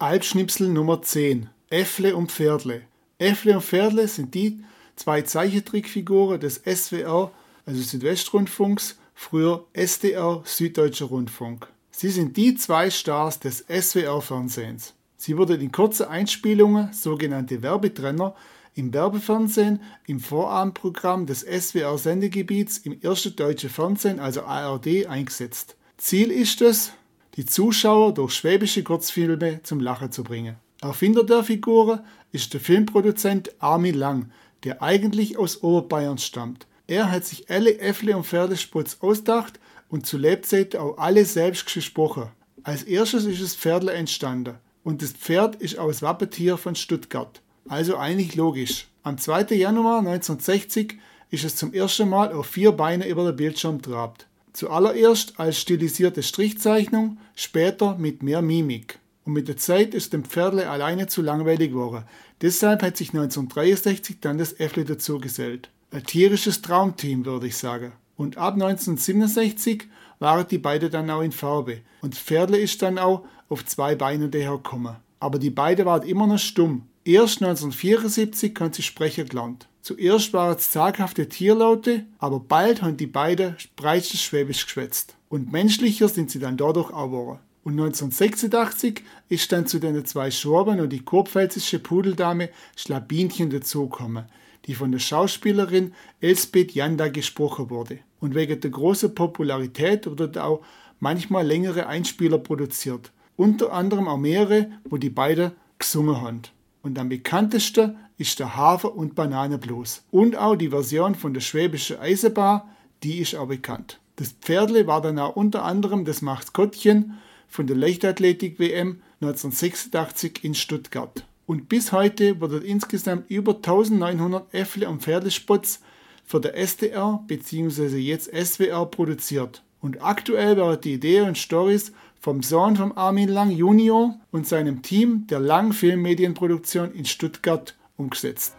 Albschnipsel Nummer 10. Äffle und Pferdle. Äffle und Pferdle sind die zwei Zeichentrickfiguren des SWR, also Südwestrundfunks, früher SDR, Süddeutscher Rundfunk. Sie sind die zwei Stars des SWR-Fernsehens. Sie wurden in kurzen Einspielungen, sogenannte Werbetrenner, im Werbefernsehen, im Vorabendprogramm des SWR-Sendegebiets im ersten deutschen Fernsehen, also ARD, eingesetzt. Ziel ist es, die Zuschauer durch schwäbische Kurzfilme zum Lachen zu bringen. Erfinder der Figuren ist der Filmproduzent Armin Lang, der eigentlich aus Oberbayern stammt. Er hat sich alle Äffle und Pferdesputz ausgedacht und zu Lebzeiten auch alle selbst gesprochen. Als erstes ist das Pferdle entstanden und das Pferd ist auch das Wappentier von Stuttgart. Also eigentlich logisch. Am 2. Januar 1960 ist es zum ersten Mal auf vier Beine über den Bildschirm trabt. Zuallererst als stilisierte Strichzeichnung, später mit mehr Mimik und mit der Zeit ist dem Pferdle alleine zu langweilig geworden. Deshalb hat sich 1963 dann das Äffle dazu gesellt. Ein tierisches Traumteam, würde ich sagen. Und ab 1967 waren die beiden dann auch in Farbe. Und Pferdle ist dann auch auf zwei Beinen dahergekommen. Aber die beiden waren immer noch stumm. Erst 1974 können sie sprechen gelernt. Zuerst waren es zaghafte Tierlaute, aber bald haben die beiden breites Schwäbisch geschwätzt. Und menschlicher sind sie dann dadurch auch geworden. Und 1986 ist dann zu den zwei Schwaben und die kurpfälzische Pudeldame Schlabinchen dazugekommen, die von der Schauspielerin Elsbeth Janda gesprochen wurde. Und wegen der großen Popularität wurde auch manchmal längere Einspieler produziert. Unter anderem auch mehrere, wo die beiden gesungen haben. Und am bekanntesten ist der Hafer- und Bananenblues. Und auch die Version von der Schwäbische Eisenbahn, die ist auch bekannt. Das Pferdle war dann auch unter anderem das Maskottchen von der Leichtathletik-WM 1986 in Stuttgart. Und bis heute wurden insgesamt über 1900 Äffle und Pferdespots für der SDR bzw. jetzt SWR produziert. Und aktuell werden die Ideen und Stories vom Sohn von Armin Lang Junior und seinem Team der Lang Filmmedienproduktion in Stuttgart umgesetzt.